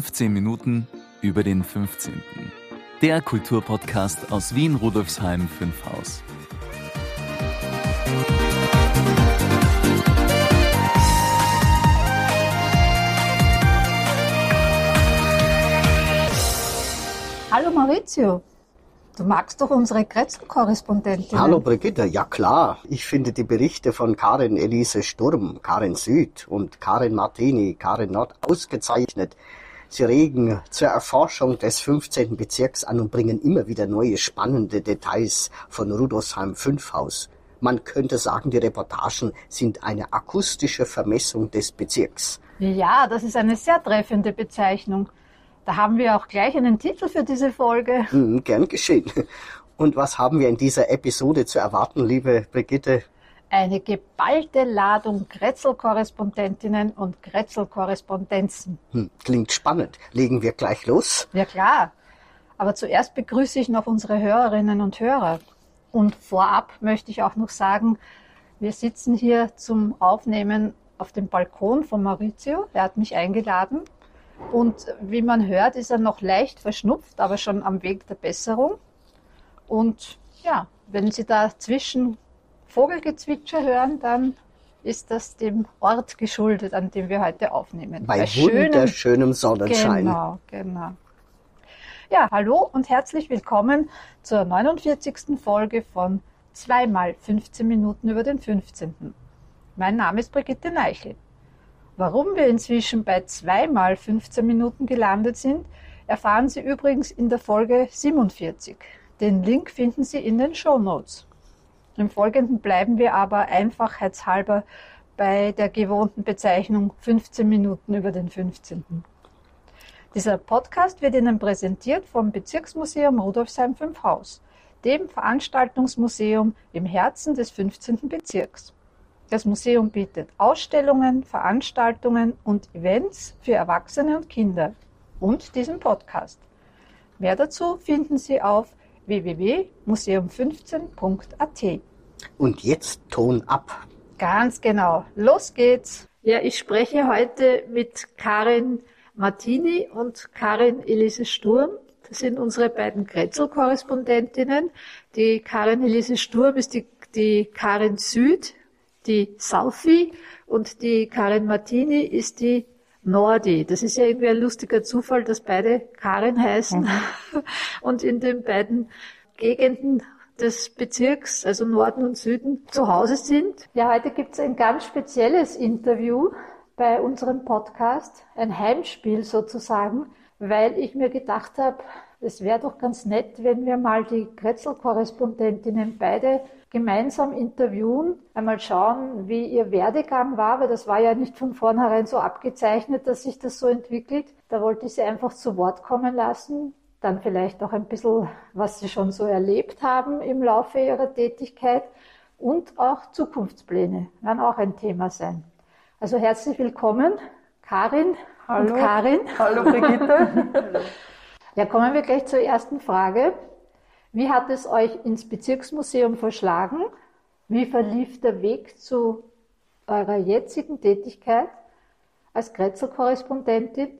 15 Minuten über den 15. Der Kulturpodcast aus Wien Rudolfsheim 5 Haus. Hallo Maurizio, du magst doch unsere Kretzel-Korrespondentin. Hallo Brigitte, ja klar. Ich finde die Berichte von Karin Elise Sturm, Karin Süd und Karin Martini, Karin Nord ausgezeichnet. Sie regen zur Erforschung des 15. Bezirks an und bringen immer wieder neue spannende Details von Rudolfsheim 5 Haus. Man könnte sagen, die Reportagen sind eine akustische Vermessung des Bezirks. Ja, das ist eine sehr treffende Bezeichnung. Da haben wir auch gleich einen Titel für diese Folge. Hm, gern geschehen. Und was haben wir in dieser Episode zu erwarten, liebe Brigitte? Eine geballte Ladung Kretzel-Korrespondentinnen und Kretzel-Korrespondenzen. Hm, klingt spannend. Legen wir gleich los? Ja klar. Aber zuerst begrüße ich noch unsere Hörerinnen und Hörer. Und vorab möchte ich auch noch sagen, wir sitzen hier zum Aufnehmen auf dem Balkon von Maurizio. Er hat mich eingeladen. Und wie man hört, ist er noch leicht verschnupft, aber schon am Weg der Besserung. Und ja, wenn Sie dazwischen Vogelgezwitscher hören, dann ist das dem Ort geschuldet, an dem wir heute aufnehmen. Bei, Bei wunderschönem Sonnenschein. Genau, genau. Ja, hallo und herzlich willkommen zur 49. Folge von zweimal 15 Minuten über den 15. Mein Name ist Brigitte Neichel. Warum wir inzwischen bei zweimal 15 Minuten gelandet sind, erfahren Sie übrigens in der Folge 47. Den Link finden Sie in den Show Notes. Im Folgenden bleiben wir aber einfachheitshalber bei der gewohnten Bezeichnung 15 Minuten über den 15. Dieser Podcast wird Ihnen präsentiert vom Bezirksmuseum Rudolfsheim 5 Haus, dem Veranstaltungsmuseum im Herzen des 15. Bezirks. Das Museum bietet Ausstellungen, Veranstaltungen und Events für Erwachsene und Kinder und diesen Podcast. Mehr dazu finden Sie auf www.museum15.at. Und jetzt Ton ab. Ganz genau. Los geht's. Ja, ich spreche heute mit Karin Martini und Karin Elise Sturm. Das sind unsere beiden Kretzel-Korrespondentinnen. Die Karin Elise Sturm ist die, die Karin Süd die Saufi und die Karin Martini ist die Nordi. Das ist ja irgendwie ein lustiger Zufall, dass beide Karin heißen mhm. und in den beiden Gegenden des Bezirks, also Norden und Süden, zu Hause sind. Ja, heute gibt es ein ganz spezielles Interview bei unserem Podcast, ein Heimspiel sozusagen, weil ich mir gedacht habe, es wäre doch ganz nett, wenn wir mal die Kretzel-Korrespondentinnen beide gemeinsam interviewen, einmal schauen, wie ihr Werdegang war, weil das war ja nicht von vornherein so abgezeichnet, dass sich das so entwickelt. Da wollte ich sie einfach zu Wort kommen lassen, dann vielleicht auch ein bisschen, was sie schon so erlebt haben im Laufe ihrer Tätigkeit und auch Zukunftspläne werden auch ein Thema sein. Also herzlich willkommen, Karin Hallo. und Karin. Hallo Brigitte. ja, kommen wir gleich zur ersten Frage. Wie hat es euch ins Bezirksmuseum verschlagen? Wie verlief der Weg zu eurer jetzigen Tätigkeit als Kretzel-Korrespondentin?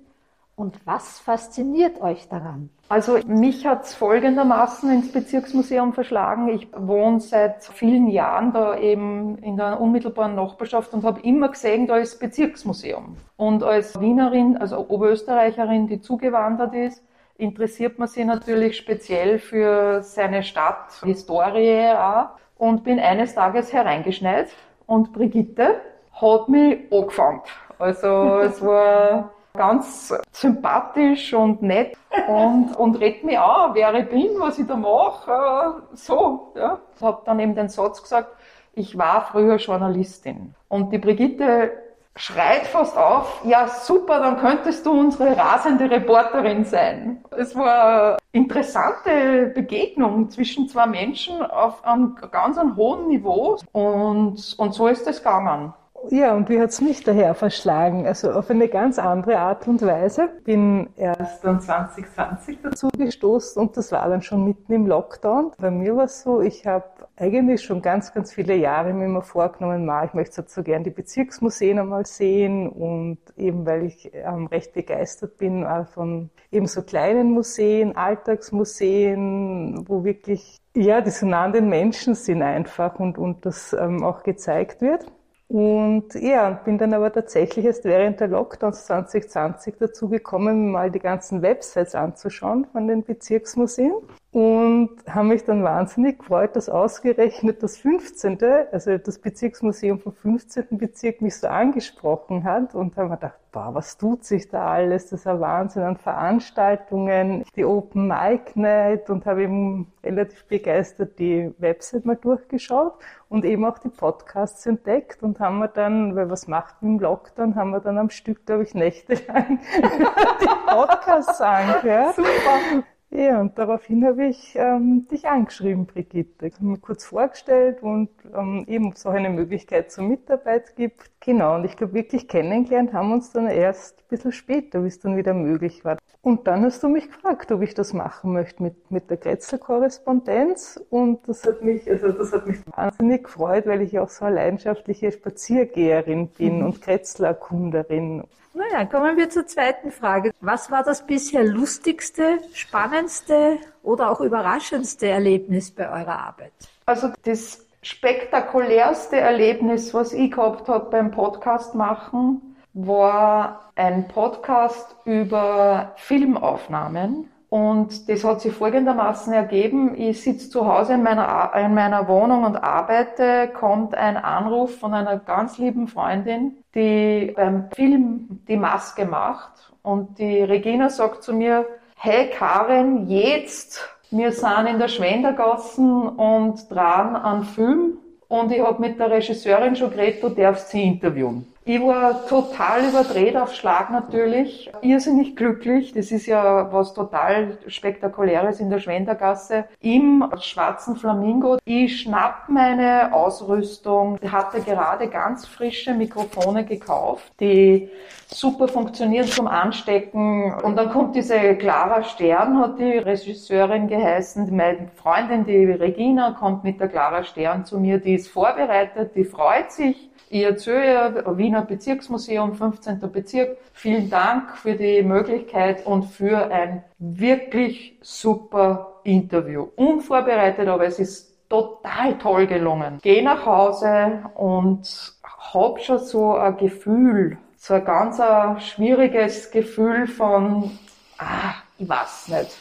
Und was fasziniert euch daran? Also mich hat es folgendermaßen ins Bezirksmuseum verschlagen. Ich wohne seit vielen Jahren da eben in der unmittelbaren Nachbarschaft und habe immer gesehen, da ist Bezirksmuseum. Und als Wienerin, also Oberösterreicherin, die zugewandert ist, interessiert man sich natürlich speziell für seine Stadt, Historie auch. Und bin eines Tages hereingeschneit und Brigitte hat mich angefangen. Also es war ganz sympathisch und nett und, und redet mich an, wer ich bin, was ich da mache, so. Ja. Ich habe dann eben den Satz gesagt, ich war früher Journalistin. Und die Brigitte schreit fast auf, ja super, dann könntest du unsere rasende Reporterin sein. Es war eine interessante Begegnung zwischen zwei Menschen auf einem ganz hohen Niveau und, und so ist es gegangen. Ja, und wie hat's mich daher verschlagen? Also auf eine ganz andere Art und Weise. Bin erst dann 2020 dazu gestoßen und das war dann schon mitten im Lockdown. Bei mir war es so, ich habe eigentlich schon ganz, ganz viele Jahre mir immer vorgenommen, mal, ich möchte so gern die Bezirksmuseen einmal sehen und eben weil ich ähm, recht begeistert bin äh, von eben so kleinen Museen, Alltagsmuseen, wo wirklich, ja, die so nah an den Menschen sind einfach und, und das ähm, auch gezeigt wird. Und ja, bin dann aber tatsächlich erst während der Lockdowns 2020 dazu gekommen, mal die ganzen Websites anzuschauen von den Bezirksmuseen und haben mich dann wahnsinnig gefreut, dass ausgerechnet das 15., also das Bezirksmuseum vom 15. Bezirk mich so angesprochen hat und haben mir gedacht, boah, was tut sich da alles? Das ist ein Wahnsinn an Veranstaltungen, die Open Mic Night und habe eben relativ begeistert die Website mal durchgeschaut und eben auch die Podcasts entdeckt und haben wir dann, weil was macht wir im Lockdown, haben wir dann am Stück, glaube ich, nächtelang die Podcasts angehört. Super. Ja, und daraufhin habe ich ähm, dich angeschrieben, Brigitte. Ich habe mir kurz vorgestellt und ähm, eben, ob es auch eine Möglichkeit zur Mitarbeit gibt. Genau, und ich glaube, wirklich kennengelernt haben wir uns dann erst ein bisschen später, wie es dann wieder möglich war. Und dann hast du mich gefragt, ob ich das machen möchte mit, mit der Grätzl-Korrespondenz. Und das hat mich, also das hat mich wahnsinnig gefreut, weil ich auch so eine leidenschaftliche Spaziergeherin bin mhm. und Grätzl-Erkunderin. Naja, kommen wir zur zweiten Frage. Was war das bisher lustigste, spannendste oder auch überraschendste Erlebnis bei eurer Arbeit? Also das spektakulärste Erlebnis, was ich gehabt habe beim Podcast machen, war ein Podcast über Filmaufnahmen. Und das hat sich folgendermaßen ergeben. Ich sitze zu Hause in meiner, in meiner Wohnung und arbeite, kommt ein Anruf von einer ganz lieben Freundin, die beim Film die Maske macht. Und die Regina sagt zu mir, hey Karin, jetzt, wir sind in der Schwendergassen und dran an Film. Und ich habe mit der Regisseurin schon geredet, du darfst sie interviewen. Ich war total überdreht auf Schlag natürlich, irrsinnig glücklich. Das ist ja was total spektakuläres in der Schwendergasse im schwarzen Flamingo. Ich schnapp meine Ausrüstung, hatte gerade ganz frische Mikrofone gekauft, die super funktionieren zum Anstecken. Und dann kommt diese Clara Stern, hat die Regisseurin geheißen. Meine Freundin, die Regina, kommt mit der Clara Stern zu mir, die ist vorbereitet, die freut sich erzähle Wiener Bezirksmuseum, 15. Bezirk. Vielen Dank für die Möglichkeit und für ein wirklich super Interview. Unvorbereitet, aber es ist total toll gelungen. Geh nach Hause und hab schon so ein Gefühl, so ein ganz ein schwieriges Gefühl von, ah, ich weiß nicht.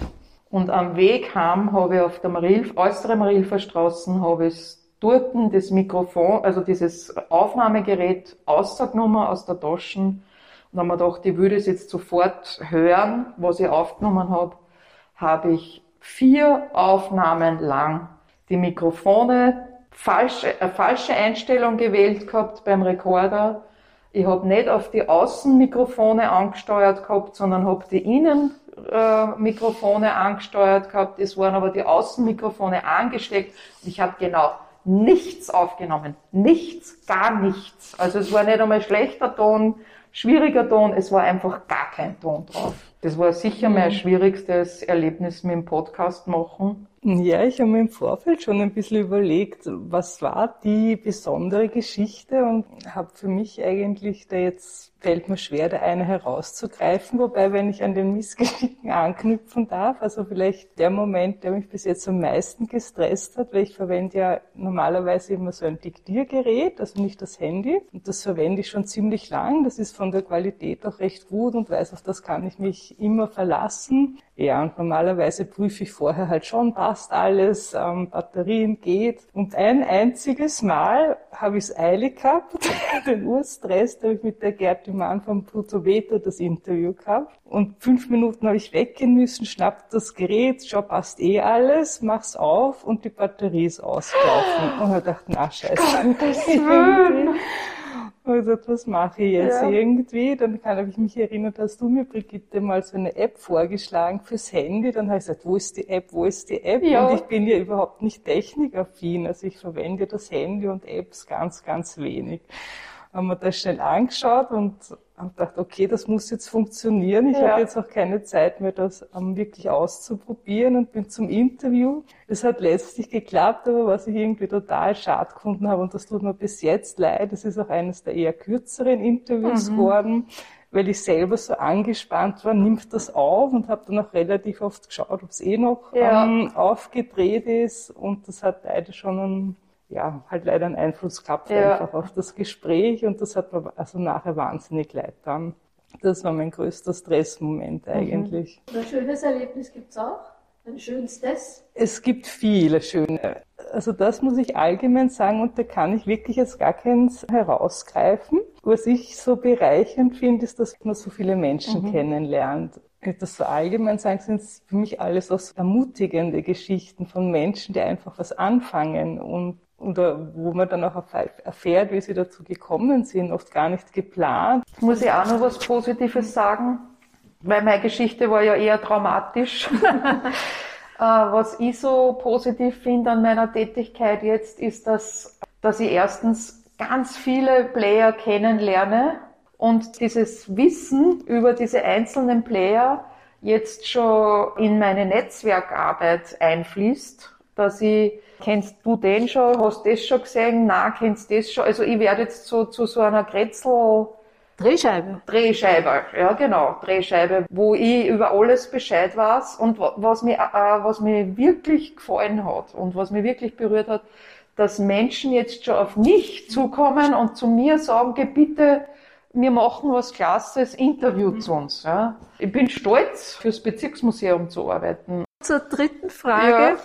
Und am Weg heim habe ich auf der Marilf, äußere Marilfer Straße, habe ich dort das Mikrofon, also dieses Aufnahmegerät ausgenommen aus der Tasche und dann haben wir gedacht, ich würde es jetzt sofort hören, was ich aufgenommen habe, habe ich vier Aufnahmen lang die Mikrofone falsche, eine falsche Einstellung gewählt gehabt beim Rekorder. Ich habe nicht auf die Außenmikrofone angesteuert gehabt, sondern habe die Innenmikrofone äh, angesteuert gehabt. Es waren aber die Außenmikrofone angesteckt. Ich habe genau nichts aufgenommen. Nichts, gar nichts. Also es war nicht einmal schlechter Ton, schwieriger Ton, es war einfach gar kein Ton drauf. Das war sicher mein mhm. schwierigstes Erlebnis mit dem Podcast machen. Ja, ich habe mir im Vorfeld schon ein bisschen überlegt, was war die besondere Geschichte und habe für mich eigentlich da jetzt fällt mir schwer, da eine herauszugreifen. Wobei, wenn ich an den Missgeschicken anknüpfen darf, also vielleicht der Moment, der mich bis jetzt am meisten gestresst hat, weil ich verwende ja normalerweise immer so ein Diktiergerät, also nicht das Handy. Und das verwende ich schon ziemlich lang. Das ist von der Qualität auch recht gut und weiß, auf das kann ich mich immer verlassen. Ja, und normalerweise prüfe ich vorher halt schon, passt alles, ähm, Batterien geht. Und ein einziges Mal habe ich es eilig gehabt, den Urstress, da habe ich mit der Gerti Mann vom Pluto Beta das Interview gehabt. Und fünf Minuten habe ich weggehen müssen, schnappt das Gerät, schau, passt eh alles, mach's auf und die Batterie ist ausgelaufen. Und ich dachte, na scheiße. Willen. Also was mache ich jetzt ja. irgendwie? Dann kann ich mich erinnern, hast du mir, Brigitte, mal so eine App vorgeschlagen fürs Handy. Dann habe ich gesagt, wo ist die App, wo ist die App? Ja. Und ich bin ja überhaupt nicht technikaffin. Also ich verwende das Handy und Apps ganz, ganz wenig. Haben wir das schnell angeschaut und haben gedacht, okay, das muss jetzt funktionieren. Ich ja. habe jetzt auch keine Zeit mehr, das um, wirklich auszuprobieren und bin zum Interview. Es hat letztlich geklappt, aber was ich irgendwie total schade gefunden habe, und das tut mir bis jetzt leid, es ist auch eines der eher kürzeren Interviews mhm. geworden, weil ich selber so angespannt war, nimmt das auf und habe dann auch relativ oft geschaut, ob es eh noch ja. ähm, aufgedreht ist und das hat leider schon einen ja, halt leider einen Einfluss gehabt ja. einfach auf das Gespräch und das hat mir also nachher wahnsinnig leid dann. Das war mein größter Stressmoment mhm. eigentlich. Mhm. Ein schönes Erlebnis gibt's auch? Ein schönstes? Es gibt viele schöne. Also das muss ich allgemein sagen und da kann ich wirklich jetzt gar keins herausgreifen. Was ich so bereichernd finde, ist, dass man so viele Menschen mhm. kennenlernt das so allgemein sagen, sind es für mich alles auch so ermutigende Geschichten von Menschen, die einfach was anfangen und oder wo man dann auch erfährt, wie sie dazu gekommen sind, oft gar nicht geplant. Muss ich auch noch was Positives sagen? Weil meine Geschichte war ja eher traumatisch. Äh, was ich so positiv finde an meiner Tätigkeit jetzt, ist, dass, dass ich erstens ganz viele Player kennenlerne und dieses Wissen über diese einzelnen Player jetzt schon in meine Netzwerkarbeit einfließt, dass ich Kennst du den schon? Hast du das schon gesehen? Na, kennst du das schon? Also ich werde jetzt so zu so einer Grätzl Drehscheibe. Drehscheibe, ja genau, Drehscheibe, wo ich über alles Bescheid weiß und was mir, äh, was mir wirklich gefallen hat und was mir wirklich berührt hat, dass Menschen jetzt schon auf mich zukommen und zu mir sagen, geh bitte, wir machen was Klasses, Interview mhm. zu uns. Ja. Ich bin stolz, fürs Bezirksmuseum zu arbeiten. Zur dritten Frage. Ja.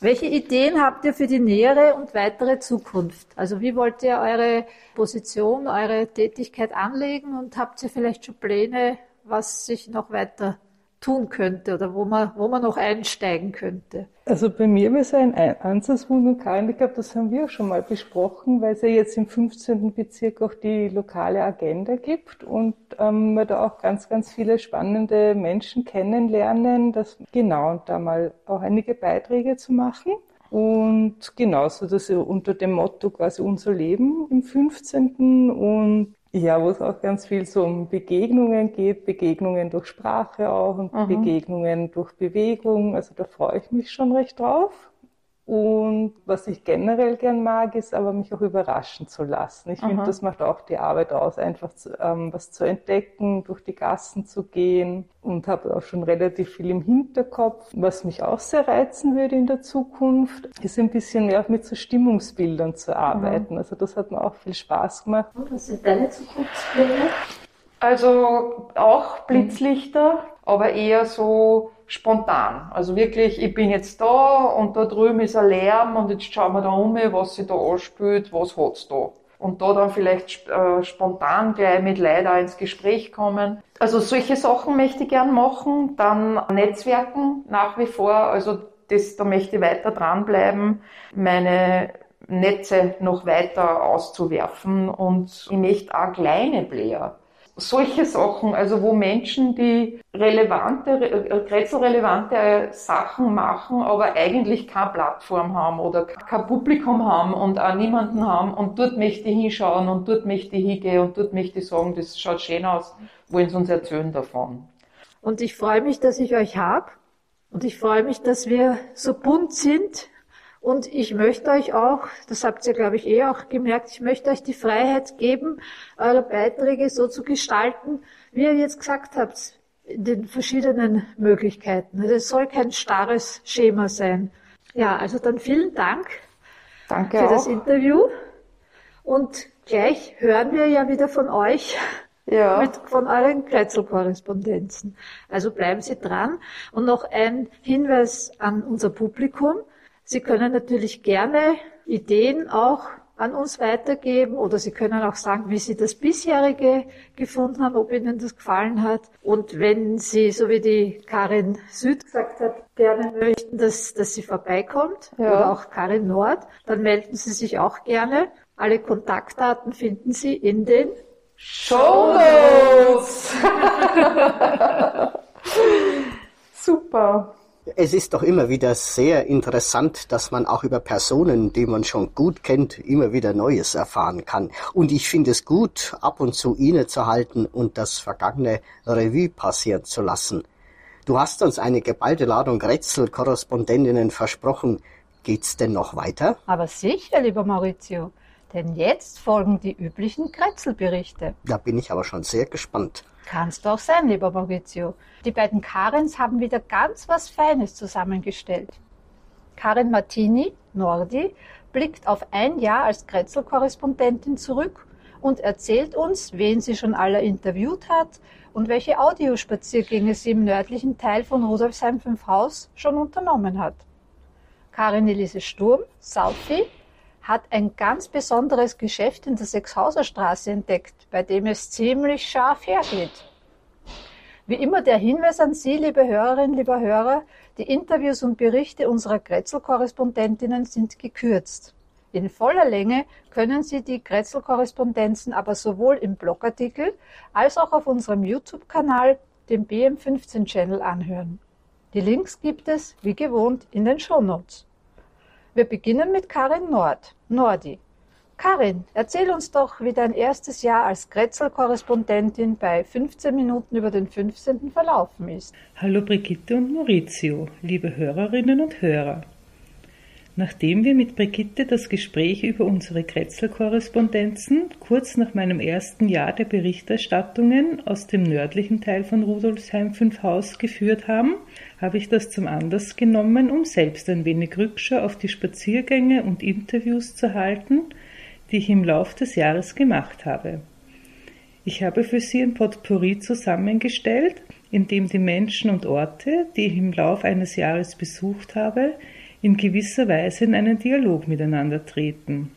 Welche Ideen habt ihr für die nähere und weitere Zukunft? Also wie wollt ihr eure Position, eure Tätigkeit anlegen und habt ihr vielleicht schon Pläne, was sich noch weiter tun könnte oder wo man, wo man noch einsteigen könnte? Also bei mir wäre es ein Ansatzpunkt, Karin, ich glaube, das haben wir auch schon mal besprochen, weil es ja jetzt im 15. Bezirk auch die lokale Agenda gibt und ähm, wir da auch ganz, ganz viele spannende Menschen kennenlernen, das genau und da mal auch einige Beiträge zu machen. Und genauso, dass unter dem Motto quasi unser Leben im 15. und ja, wo es auch ganz viel so um Begegnungen geht, Begegnungen durch Sprache auch und mhm. Begegnungen durch Bewegung. Also da freue ich mich schon recht drauf. Und was ich generell gern mag, ist aber mich auch überraschen zu lassen. Ich finde, das macht auch die Arbeit aus, einfach zu, ähm, was zu entdecken, durch die Gassen zu gehen und habe auch schon relativ viel im Hinterkopf. Was mich auch sehr reizen würde in der Zukunft, ist ein bisschen mehr auch mit so Stimmungsbildern zu arbeiten. Mhm. Also das hat mir auch viel Spaß gemacht. Was sind deine Zukunftspläne? Also auch Blitzlichter, aber eher so spontan. Also wirklich, ich bin jetzt da und da drüben ist ein Lärm und jetzt schauen wir da um, was sich da anspült, was hat's da. Und da dann vielleicht äh, spontan gleich mit Leuten ins Gespräch kommen. Also solche Sachen möchte ich gern machen. Dann Netzwerken nach wie vor. Also das, da möchte ich weiter dranbleiben, meine Netze noch weiter auszuwerfen. Und ich möchte auch kleine Player solche Sachen, also wo Menschen, die relevante, äh, rätselrelevante Sachen machen, aber eigentlich keine Plattform haben oder kein Publikum haben und auch niemanden haben und dort möchte ich hinschauen und dort möchte ich hingehen und dort möchte ich sagen, das schaut schön aus, wollen Sie uns erzählen davon. Und ich freue mich, dass ich euch habe und ich freue mich, dass wir so bunt sind und ich möchte euch auch, das habt ihr, glaube ich, eh auch gemerkt, ich möchte euch die Freiheit geben, eure Beiträge so zu gestalten, wie ihr jetzt gesagt habt, in den verschiedenen Möglichkeiten. Also es soll kein starres Schema sein. Ja, also dann vielen Dank Danke für auch. das Interview. Und gleich hören wir ja wieder von euch, ja. mit, von euren Kretzelkorrespondenzen. Also bleiben Sie dran. Und noch ein Hinweis an unser Publikum. Sie können natürlich gerne Ideen auch an uns weitergeben oder Sie können auch sagen, wie Sie das bisherige gefunden haben, ob Ihnen das gefallen hat. Und wenn Sie, so wie die Karin Süd gesagt hat, gerne möchten, dass, dass sie vorbeikommt ja. oder auch Karin Nord, dann melden Sie sich auch gerne. Alle Kontaktdaten finden Sie in den Show Notes. Super. Es ist doch immer wieder sehr interessant, dass man auch über Personen, die man schon gut kennt, immer wieder Neues erfahren kann. Und ich finde es gut, ab und zu innezuhalten und das vergangene Revue passieren zu lassen. Du hast uns eine geballte Ladung Rätsel-Korrespondentinnen versprochen. Geht's denn noch weiter? Aber sicher, lieber Maurizio. Denn jetzt folgen die üblichen Kretzelberichte. Da bin ich aber schon sehr gespannt. Kannst du auch sein, lieber Maurizio. Die beiden Karens haben wieder ganz was Feines zusammengestellt. Karin Martini, Nordi, blickt auf ein Jahr als Kretzel-Korrespondentin zurück und erzählt uns, wen sie schon alle interviewt hat und welche Audiospaziergänge sie im nördlichen Teil von Rudolfsheim 5 Haus schon unternommen hat. Karin Elise Sturm, Saufi, hat ein ganz besonderes Geschäft in der Sechshauser Straße entdeckt, bei dem es ziemlich scharf hergeht. Wie immer der Hinweis an Sie, liebe Hörerinnen, lieber Hörer, die Interviews und Berichte unserer Grätzl-Korrespondentinnen sind gekürzt. In voller Länge können Sie die Grätzl-Korrespondenzen aber sowohl im Blogartikel als auch auf unserem YouTube-Kanal, dem BM15-Channel, anhören. Die Links gibt es, wie gewohnt, in den Shownotes. Wir beginnen mit Karin Nord, Nordi. Karin, erzähl uns doch, wie dein erstes Jahr als Kretzel-Korrespondentin bei 15 Minuten über den 15. verlaufen ist. Hallo Brigitte und Maurizio, liebe Hörerinnen und Hörer. Nachdem wir mit Brigitte das Gespräch über unsere Kretzel-Korrespondenzen kurz nach meinem ersten Jahr der Berichterstattungen aus dem nördlichen Teil von Rudolfsheim 5 Haus geführt haben, habe ich das zum Anlass genommen, um selbst ein wenig Rückschau auf die Spaziergänge und Interviews zu halten, die ich im Lauf des Jahres gemacht habe. Ich habe für Sie ein Potpourri zusammengestellt, in dem die Menschen und Orte, die ich im Lauf eines Jahres besucht habe, in gewisser Weise in einen Dialog miteinander treten.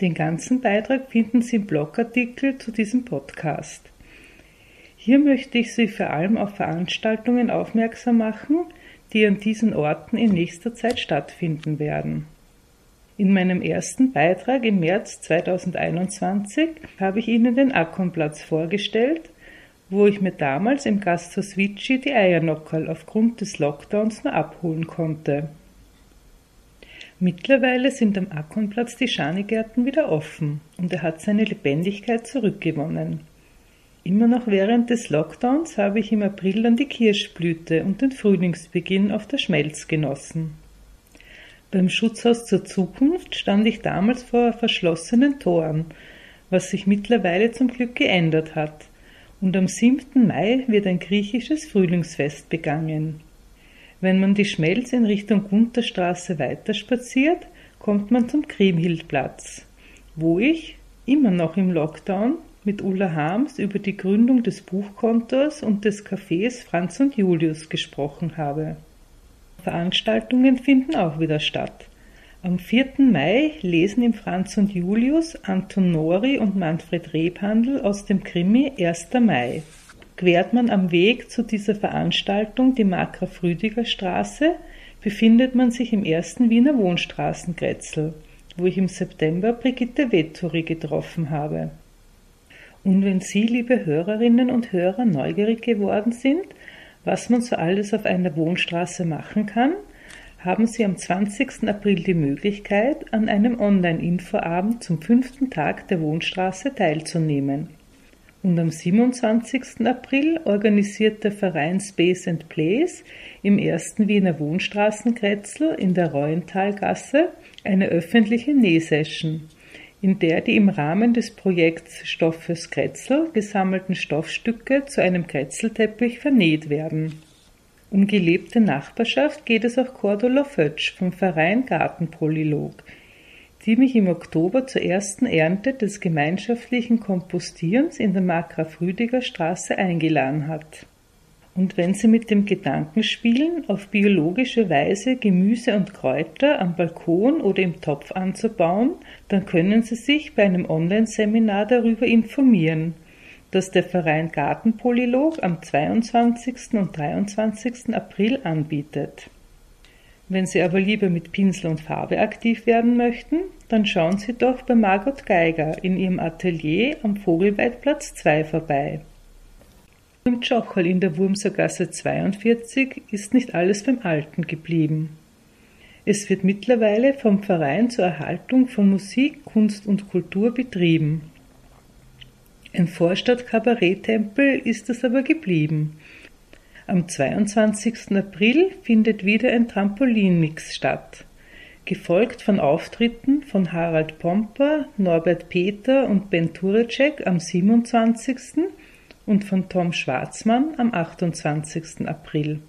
Den ganzen Beitrag finden Sie im Blogartikel zu diesem Podcast. Hier möchte ich Sie vor allem auf Veranstaltungen aufmerksam machen, die an diesen Orten in nächster Zeit stattfinden werden. In meinem ersten Beitrag im März 2021 habe ich Ihnen den Akkonplatz vorgestellt, wo ich mir damals im Gasthaus Vici die Eiernockerl aufgrund des Lockdowns nur abholen konnte. Mittlerweile sind am Akkonplatz die Schanigärten wieder offen und er hat seine Lebendigkeit zurückgewonnen. Immer noch während des Lockdowns habe ich im April dann die Kirschblüte und den Frühlingsbeginn auf der Schmelz genossen. Beim Schutzhaus zur Zukunft stand ich damals vor verschlossenen Toren, was sich mittlerweile zum Glück geändert hat, und am 7. Mai wird ein griechisches Frühlingsfest begangen. Wenn man die Schmelz in Richtung Gunterstraße weiterspaziert, kommt man zum Kriemhildplatz, wo ich, immer noch im Lockdown, mit Ulla Harms über die Gründung des Buchkontors und des Cafés Franz und Julius gesprochen habe. Veranstaltungen finden auch wieder statt. Am 4. Mai lesen im Franz und Julius Anton Nori und Manfred Rebhandel aus dem Krimi 1. Mai quert man am Weg zu dieser Veranstaltung die Markgraf-Rüdiger Straße, befindet man sich im ersten Wiener Wohnstraßengrätzl, wo ich im September Brigitte Vettori getroffen habe. Und wenn Sie, liebe Hörerinnen und Hörer, neugierig geworden sind, was man so alles auf einer Wohnstraße machen kann, haben Sie am 20. April die Möglichkeit, an einem Online-Infoabend zum fünften Tag der Wohnstraße teilzunehmen. Und am 27. April organisiert der Verein Space and Place im ersten Wiener Wohnstraßenkretzel in der Reuenthalgasse eine öffentliche Nähsession, in der die im Rahmen des Projekts Stoff fürs Kretzel gesammelten Stoffstücke zu einem Kretzelteppich vernäht werden. Um gelebte Nachbarschaft geht es auch Cordula Fötsch vom Verein Gartenpolylog, die mich im Oktober zur ersten Ernte des gemeinschaftlichen Kompostierens in der Markgraf-Rüdiger Straße eingeladen hat. Und wenn Sie mit dem Gedanken spielen, auf biologische Weise Gemüse und Kräuter am Balkon oder im Topf anzubauen, dann können Sie sich bei einem Online-Seminar darüber informieren, das der Verein Gartenpolylog am 22. und 23. April anbietet. Wenn Sie aber lieber mit Pinsel und Farbe aktiv werden möchten, dann schauen Sie doch bei Margot Geiger in ihrem Atelier am Vogelweidplatz 2 vorbei. Im Tschochel in der Wurmsergasse 42 ist nicht alles beim Alten geblieben. Es wird mittlerweile vom Verein zur Erhaltung von Musik, Kunst und Kultur betrieben. Ein Vorstadt-Kabarett-Tempel ist es aber geblieben. Am 22. April findet wieder ein Trampolinmix statt, gefolgt von Auftritten von Harald Pomper, Norbert Peter und Ben Turecek am 27. und von Tom Schwarzmann am 28. April.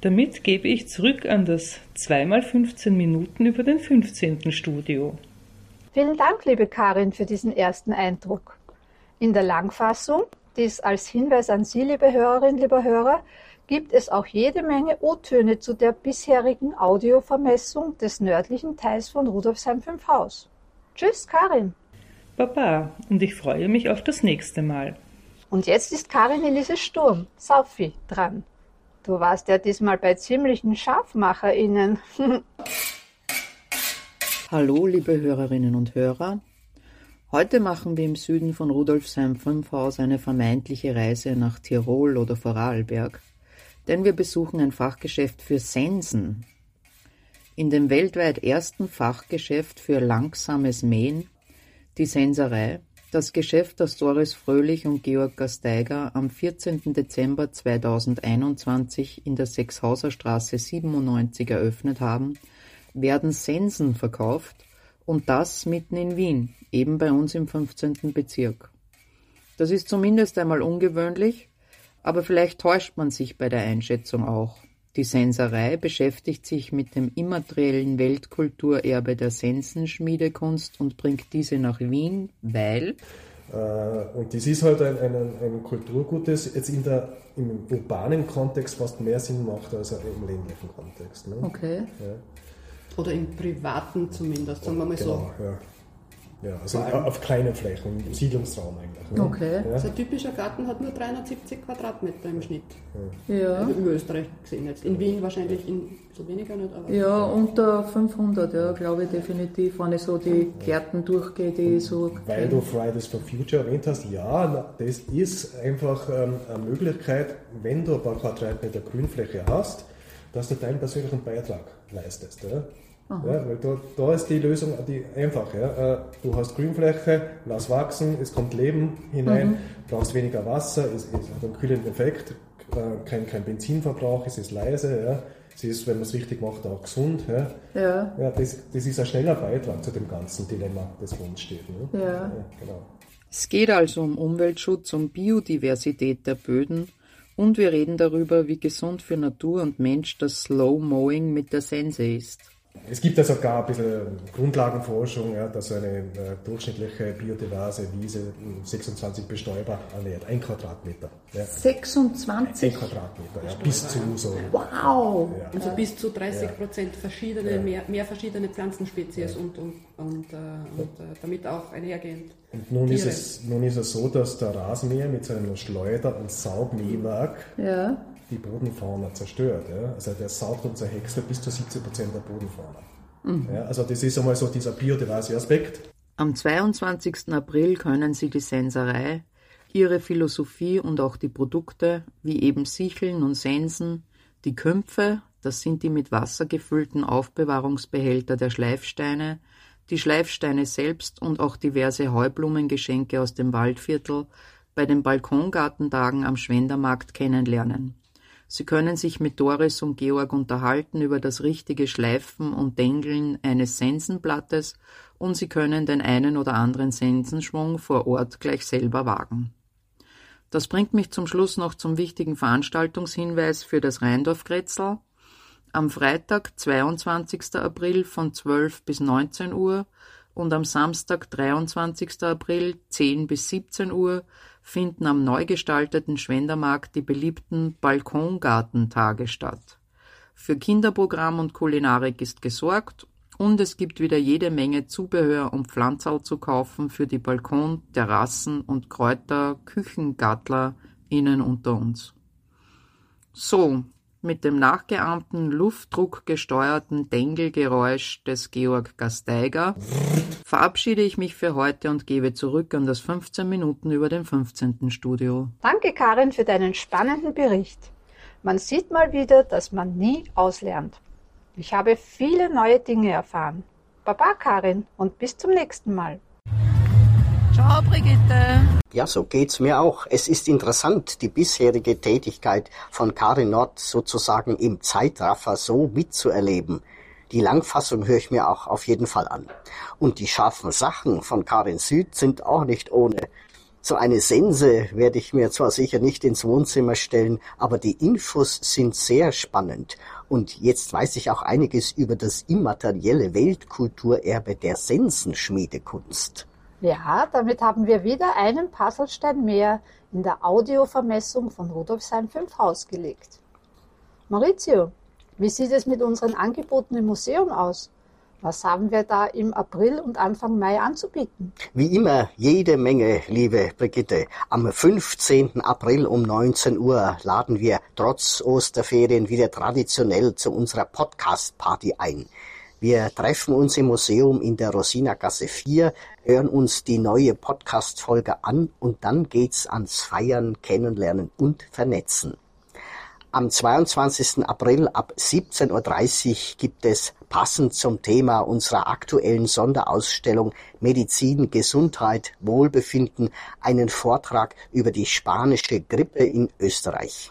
Damit gebe ich zurück an das 2x15 Minuten über den 15. Studio. Vielen Dank, liebe Karin, für diesen ersten Eindruck. In der Langfassung, dies als Hinweis an Sie, liebe Hörerinnen, lieber Hörer, gibt es auch jede Menge O-Töne zu der bisherigen Audiovermessung des nördlichen Teils von Rudolfsheim 5 Haus. Tschüss, Karin. Baba, und ich freue mich auf das nächste Mal. Und jetzt ist Karin Elise Sturm, Saufi, dran. Du warst ja diesmal bei ziemlichen ScharfmacherInnen. Hallo, liebe Hörerinnen und Hörer. Heute machen wir im Süden von Rudolfsheim 5 Haus eine vermeintliche Reise nach Tirol oder Vorarlberg, denn wir besuchen ein Fachgeschäft für Sensen. In dem weltweit ersten Fachgeschäft für langsames Mähen, die Senserei, das Geschäft, das Doris Fröhlich und Georg Gasteiger am 14. Dezember 2021 in der Sechshauser Straße 97 eröffnet haben, werden Sensen verkauft, und das mitten in Wien, eben bei uns im 15. Bezirk. Das ist zumindest einmal ungewöhnlich, aber vielleicht täuscht man sich bei der Einschätzung auch. Die Senserei beschäftigt sich mit dem immateriellen Weltkulturerbe der Sensenschmiedekunst und bringt diese nach Wien, weil äh, und das ist halt ein, ein, ein Kulturgut, das jetzt in der, im urbanen Kontext fast mehr Sinn macht als im ländlichen Kontext. Ne? Okay. Ja. Oder im privaten zumindest, sagen wir mal genau, so. Ja. Ja, also auf kleinen Flächen, im Siedlungsraum eigentlich. Ne? Okay. Ja. So ein typischer Garten hat nur 370 Quadratmeter im Schnitt. Ja. Also in Österreich gesehen jetzt. In Wien wahrscheinlich ein bisschen weniger nicht, aber. Ja, unter 500, ja, glaube ich definitiv, wenn ich so die Gärten durchgehe, die ich so. Weil du Fridays for Future erwähnt hast, ja, das ist einfach ähm, eine Möglichkeit, wenn du ein paar Quadratmeter Grünfläche hast, dass du deinen persönlichen Beitrag leistest. Ja? Ja, weil da, da ist die Lösung die einfach. Ja. Äh, du hast Grünfläche, lass wachsen, es kommt Leben hinein, mhm. brauchst weniger Wasser, es, es hat einen kühlenden Effekt, äh, kein, kein Benzinverbrauch, es ist leise, ja. es ist, wenn man es richtig macht, auch gesund. Ja. Ja. Ja, das, das ist ein schneller Beitrag zu dem ganzen Dilemma, das vor uns steht. Ne? Ja. ja genau. Es geht also um Umweltschutz, um Biodiversität der Böden und wir reden darüber, wie gesund für Natur und Mensch das Slow Mowing mit der Sense ist. Es gibt ja sogar ein bisschen Grundlagenforschung, ja, dass eine äh, durchschnittliche biodiverse Wiese 26 Bestäuber ernährt. Ein Quadratmeter. Ja. 26? Ein Quadratmeter, ja, bis zu so. Wow! Ja. Also bis zu 30 Prozent verschiedene, Ja. mehr, mehr verschiedene Pflanzenspezies und, und, und, äh, und äh, damit auch einhergehend. Und nun ist, es, nun ist es so, dass der Rasenmäher mit seinem Schleuder- und Saugmähwerk Ja. Die Bodenfauna zerstört. Ja? Also der saugt und zerhäckselt bis zu 70 Prozent der Bodenfauna. Ja? Also das ist einmal so dieser biodiverse Aspekt. Am 22. April können Sie die Senserei, ihre Philosophie und auch die Produkte, wie eben Sicheln und Sensen, die Kümpfe, das sind die mit Wasser gefüllten Aufbewahrungsbehälter der Schleifsteine, die Schleifsteine selbst und auch diverse Heublumengeschenke aus dem Waldviertel bei den Balkongartentagen am Schwendermarkt kennenlernen. Sie können sich mit Doris und Georg unterhalten über das richtige Schleifen und Dengeln eines Sensenblattes und Sie können den einen oder anderen Sensenschwung vor Ort gleich selber wagen. Das bringt mich zum Schluss noch zum wichtigen Veranstaltungshinweis für das Rheindorf-Grätzl. Am Freitag, 22. April von 12 bis 19 Uhr und am Samstag, 23. April 10 bis 17 Uhr finden am neu gestalteten Schwendermarkt die beliebten Balkongartentage statt. Für Kinderprogramm und Kulinarik ist gesorgt und es gibt wieder jede Menge Zubehör und Pflanzerl zu kaufen für die Balkon-, Terrassen- und Kräuter-, Küchengattler innen unter uns. So, mit dem nachgeahmten luftdruckgesteuerten Dengelgeräusch des Georg Gasteiger verabschiede ich mich für heute und gebe zurück an das 15 Minuten über dem 15. Studio. Danke, Karin, für deinen spannenden Bericht. Man sieht mal wieder, dass man nie auslernt. Ich habe viele neue Dinge erfahren. Baba, Karin, und bis zum nächsten Mal. Ciao, Brigitte. Ja, so geht's mir auch. Es ist interessant, die bisherige Tätigkeit von Karin Nord sozusagen im Zeitraffer so mitzuerleben. Die Langfassung höre ich mir auch auf jeden Fall an. Und die scharfen Sachen von Karin Süd sind auch nicht ohne. So eine Sense werde ich mir zwar sicher nicht ins Wohnzimmer stellen, aber die Infos sind sehr spannend. Und jetzt weiß ich auch einiges über das immaterielle Weltkulturerbe der Sensenschmiedekunst. Ja, damit haben wir wieder einen Puzzlestein mehr in der Audiovermessung von Rudolfsheim 5 Haus gelegt. Maurizio, wie sieht es mit unseren Angeboten im Museum aus? Was haben wir da im April und Anfang Mai anzubieten? Wie immer jede Menge, liebe Brigitte. Am 15. April um 19 Uhr laden wir trotz Osterferien wieder traditionell zu unserer Podcast-Party ein. Wir treffen uns im Museum in der Rosinagasse 4, hören uns die neue Podcast-Folge an und dann geht's ans Feiern, Kennenlernen und Vernetzen. Am 22. April ab 17.30 Uhr gibt es passend zum Thema unserer aktuellen Sonderausstellung Medizin, Gesundheit, Wohlbefinden einen Vortrag über die spanische Grippe in Österreich.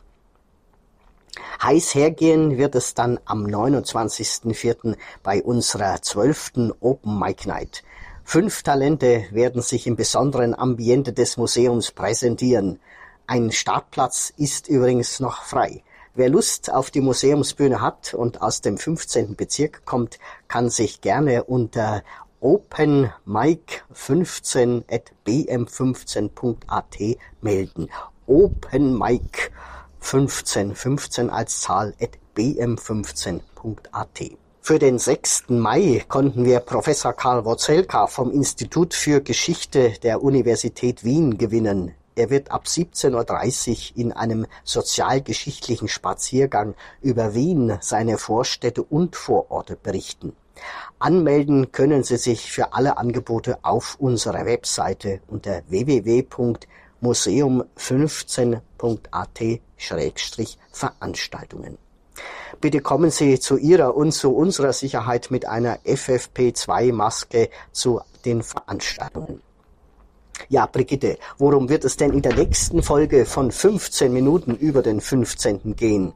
Heiß hergehen wird es dann am 29.04. bei unserer zwölften Open Mic Night. Fünf Talente werden sich im besonderen Ambiente des Museums präsentieren. Ein Startplatz ist übrigens noch frei. Wer Lust auf die Museumsbühne hat und aus dem 15. Bezirk kommt, kann sich gerne unter openmic15 at bm15.at melden. 15, 15 als Zahl at bm15.at. Für den 6. Mai konnten wir Professor Karl Wozelka vom Institut für Geschichte der Universität Wien gewinnen. Er wird ab 17.30 Uhr in einem sozialgeschichtlichen Spaziergang über Wien, seine Vorstädte und Vororte berichten. Anmelden können Sie sich für alle Angebote auf unserer Webseite unter www museum15.at-veranstaltungen. Bitte kommen Sie zu Ihrer und zu unserer Sicherheit mit einer FFP2-Maske zu den Veranstaltungen. Ja, Brigitte, worum wird es denn in der nächsten Folge von 15 Minuten über den 15. gehen?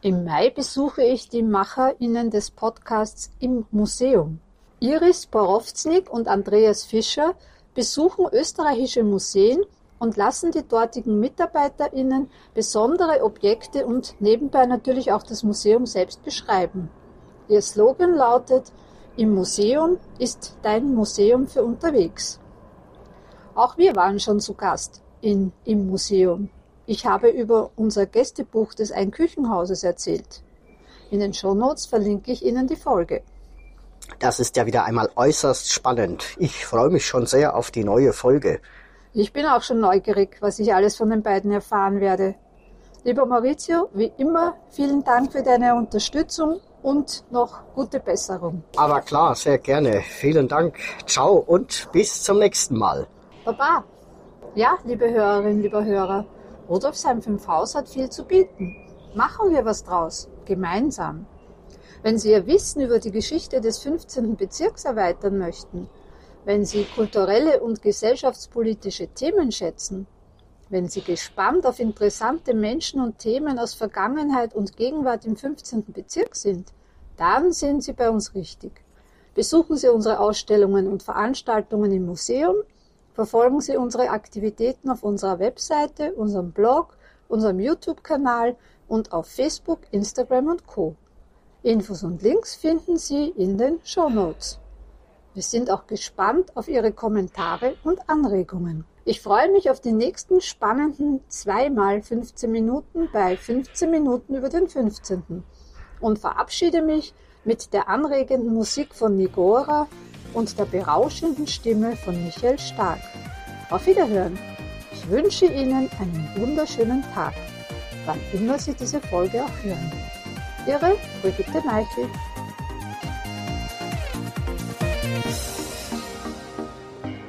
Im Mai besuche ich die MacherInnen des Podcasts im Museum. Iris Borowznik und Andreas Fischer besuchen österreichische Museen und lassen die dortigen MitarbeiterInnen besondere Objekte und nebenbei natürlich auch das Museum selbst beschreiben. Ihr Slogan lautet Im Museum ist dein Museum für unterwegs. Auch wir waren schon zu Gast in Im Museum. Ich habe über unser Gästebuch des Einküchenhauses erzählt. In den Shownotes verlinke ich Ihnen die Folge. Das ist ja wieder einmal äußerst spannend. Ich freue mich schon sehr auf die neue Folge. Ich bin auch schon neugierig, was ich alles von den beiden erfahren werde. Lieber Maurizio, wie immer, vielen Dank für deine Unterstützung und noch gute Besserung. Aber klar, sehr gerne. Vielen Dank. Ciao und bis zum nächsten Mal. Baba. Ja, liebe Hörerinnen, lieber Hörer, Rudolfsheim 5 Haus hat viel zu bieten. Machen wir was draus, gemeinsam. Wenn Sie Ihr Wissen über die Geschichte des 15. Bezirks erweitern möchten, wenn Sie kulturelle und gesellschaftspolitische Themen schätzen, wenn Sie gespannt auf interessante Menschen und Themen aus Vergangenheit und Gegenwart im 15. Bezirk sind, dann sind Sie bei uns richtig. Besuchen Sie unsere Ausstellungen und Veranstaltungen im Museum, verfolgen Sie unsere Aktivitäten auf unserer Webseite, unserem Blog, unserem YouTube-Kanal und auf Facebook, Instagram und Co. Infos und Links finden Sie in den Show Notes. Wir sind auch gespannt auf Ihre Kommentare und Anregungen. Ich freue mich auf die nächsten spannenden zweimal 15 Minuten bei 15 Minuten über den 15. und verabschiede mich mit der anregenden Musik von Nigora und der berauschenden Stimme von Michael Stark. Auf Wiederhören! Ich wünsche Ihnen einen wunderschönen Tag, wann immer Sie diese Folge auch hören. Ihre Brigitte Meichel.